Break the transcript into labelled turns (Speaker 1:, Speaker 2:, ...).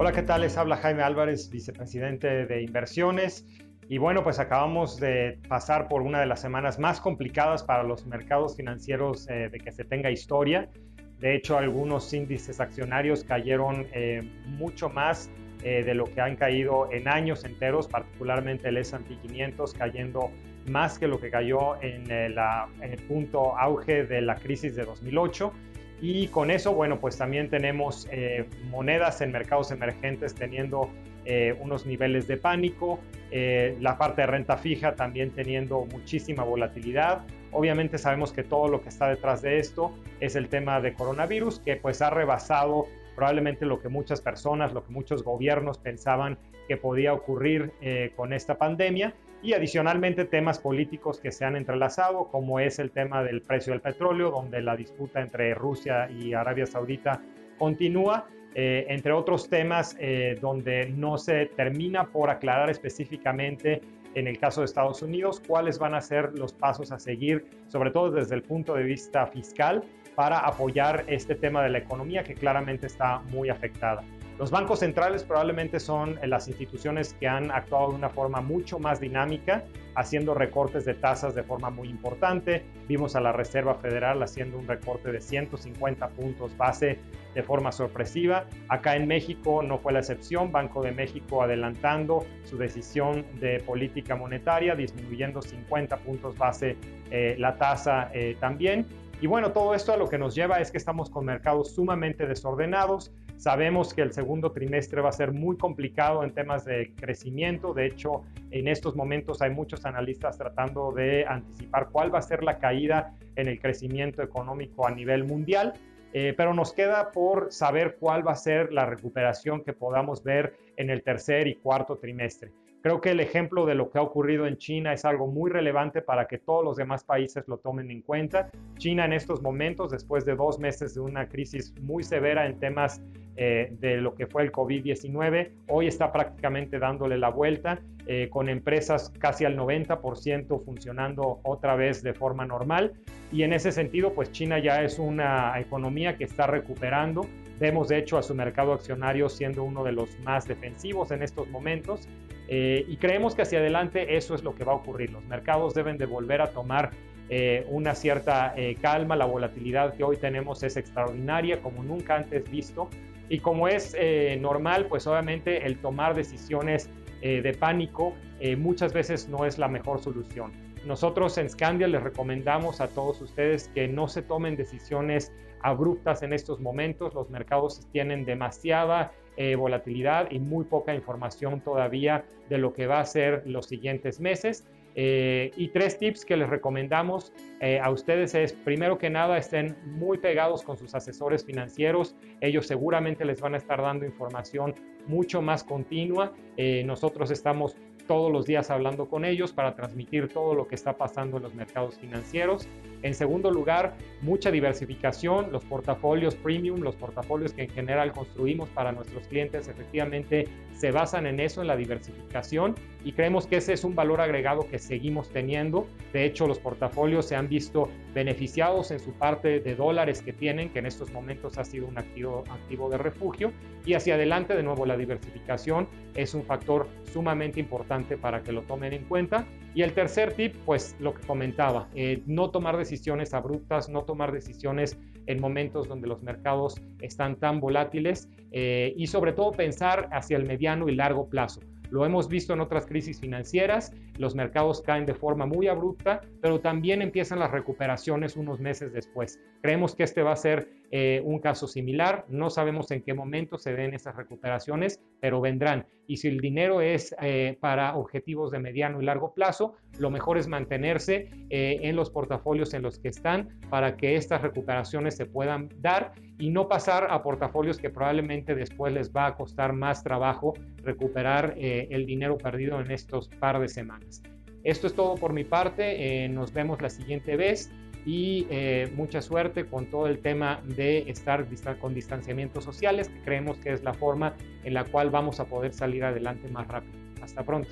Speaker 1: Hola, ¿qué tal? Les habla Jaime Álvarez, vicepresidente de inversiones. Y bueno, pues acabamos de pasar por una de las semanas más complicadas para los mercados financieros eh, de que se tenga historia. De hecho, algunos índices accionarios cayeron eh, mucho más eh, de lo que han caído en años enteros, particularmente el S&P 500 cayendo más que lo que cayó en, en el punto auge de la crisis de 2008. Y con eso, bueno, pues también tenemos eh, monedas en mercados emergentes teniendo eh, unos niveles de pánico, eh, la parte de renta fija también teniendo muchísima volatilidad. Obviamente sabemos que todo lo que está detrás de esto es el tema de coronavirus, que pues ha rebasado probablemente lo que muchas personas, lo que muchos gobiernos pensaban que podía ocurrir con esta pandemia y adicionalmente temas políticos que se han entrelazado, como es el tema del precio del petróleo, donde la disputa entre Rusia y Arabia Saudita continúa, eh, entre otros temas eh, donde no se termina por aclarar específicamente en el caso de Estados Unidos cuáles van a ser los pasos a seguir, sobre todo desde el punto de vista fiscal, para apoyar este tema de la economía que claramente está muy afectada. Los bancos centrales probablemente son eh, las instituciones que han actuado de una forma mucho más dinámica, haciendo recortes de tasas de forma muy importante. Vimos a la Reserva Federal haciendo un recorte de 150 puntos base de forma sorpresiva. Acá en México no fue la excepción. Banco de México adelantando su decisión de política monetaria, disminuyendo 50 puntos base eh, la tasa eh, también. Y bueno, todo esto a lo que nos lleva es que estamos con mercados sumamente desordenados Sabemos que el segundo trimestre va a ser muy complicado en temas de crecimiento. De hecho, en estos momentos hay muchos analistas tratando de anticipar cuál va a ser la caída en el crecimiento económico a nivel mundial. Eh, pero nos queda por saber cuál va a ser la recuperación que podamos ver en el tercer y cuarto trimestre. Creo que el ejemplo de lo que ha ocurrido en China es algo muy relevante para que todos los demás países lo tomen en cuenta. China en estos momentos, después de dos meses de una crisis muy severa en temas eh, de lo que fue el COVID-19. Hoy está prácticamente dándole la vuelta eh, con empresas casi al 90% funcionando otra vez de forma normal. Y en ese sentido, pues China ya es una economía que está recuperando. Vemos de hecho a su mercado accionario siendo uno de los más defensivos en estos momentos. Eh, y creemos que hacia adelante eso es lo que va a ocurrir. Los mercados deben de volver a tomar una cierta calma. La volatilidad que hoy tenemos es extraordinaria, como nunca antes visto. Y como es eh, normal, pues obviamente el tomar decisiones eh, de pánico eh, muchas veces no es la mejor solución. Nosotros en Scandia les recomendamos a todos ustedes que no se tomen decisiones abruptas en estos momentos. Los mercados tienen demasiada volatilidad y muy poca información todavía de lo que va a ser los siguientes meses. Eh, y tres tips que les recomendamos eh, a ustedes es, primero que nada, estén muy pegados con sus asesores financieros. Ellos seguramente les van a estar dando información mucho más continua. Eh, nosotros estamos todos los días hablando con ellos para transmitir todo lo que está pasando en los mercados financieros. En segundo lugar, mucha diversificación, los portafolios premium, los portafolios que en general construimos para nuestros clientes, efectivamente se basan en eso, en la diversificación, y creemos que ese es un valor agregado que seguimos teniendo. De hecho, los portafolios se han visto beneficiados en su parte de dólares que tienen, que en estos momentos ha sido un activo, activo de refugio, y hacia adelante, de nuevo, la diversificación es un factor sumamente importante para que lo tomen en cuenta. Y el tercer tip, pues lo que comentaba, eh, no tomar decisiones abruptas, no tomar decisiones en momentos donde los mercados están tan volátiles eh, y sobre todo pensar hacia el mediano y largo plazo. Lo hemos visto en otras crisis financieras, los mercados caen de forma muy abrupta, pero también empiezan las recuperaciones unos meses después. Creemos que este va a ser eh, un caso similar, no sabemos en qué momento se den esas recuperaciones, pero vendrán. Y si el dinero es eh, para objetivos de mediano y largo plazo, lo mejor es mantenerse eh, en los portafolios en los que están para que estas recuperaciones se puedan dar y no pasar a portafolios que probablemente después les va a costar más trabajo recuperar eh, el dinero perdido en estos par de semanas. Esto es todo por mi parte, eh, nos vemos la siguiente vez y eh, mucha suerte con todo el tema de estar con distanciamientos sociales, que creemos que es la forma en la cual vamos a poder salir adelante más rápido. Hasta pronto.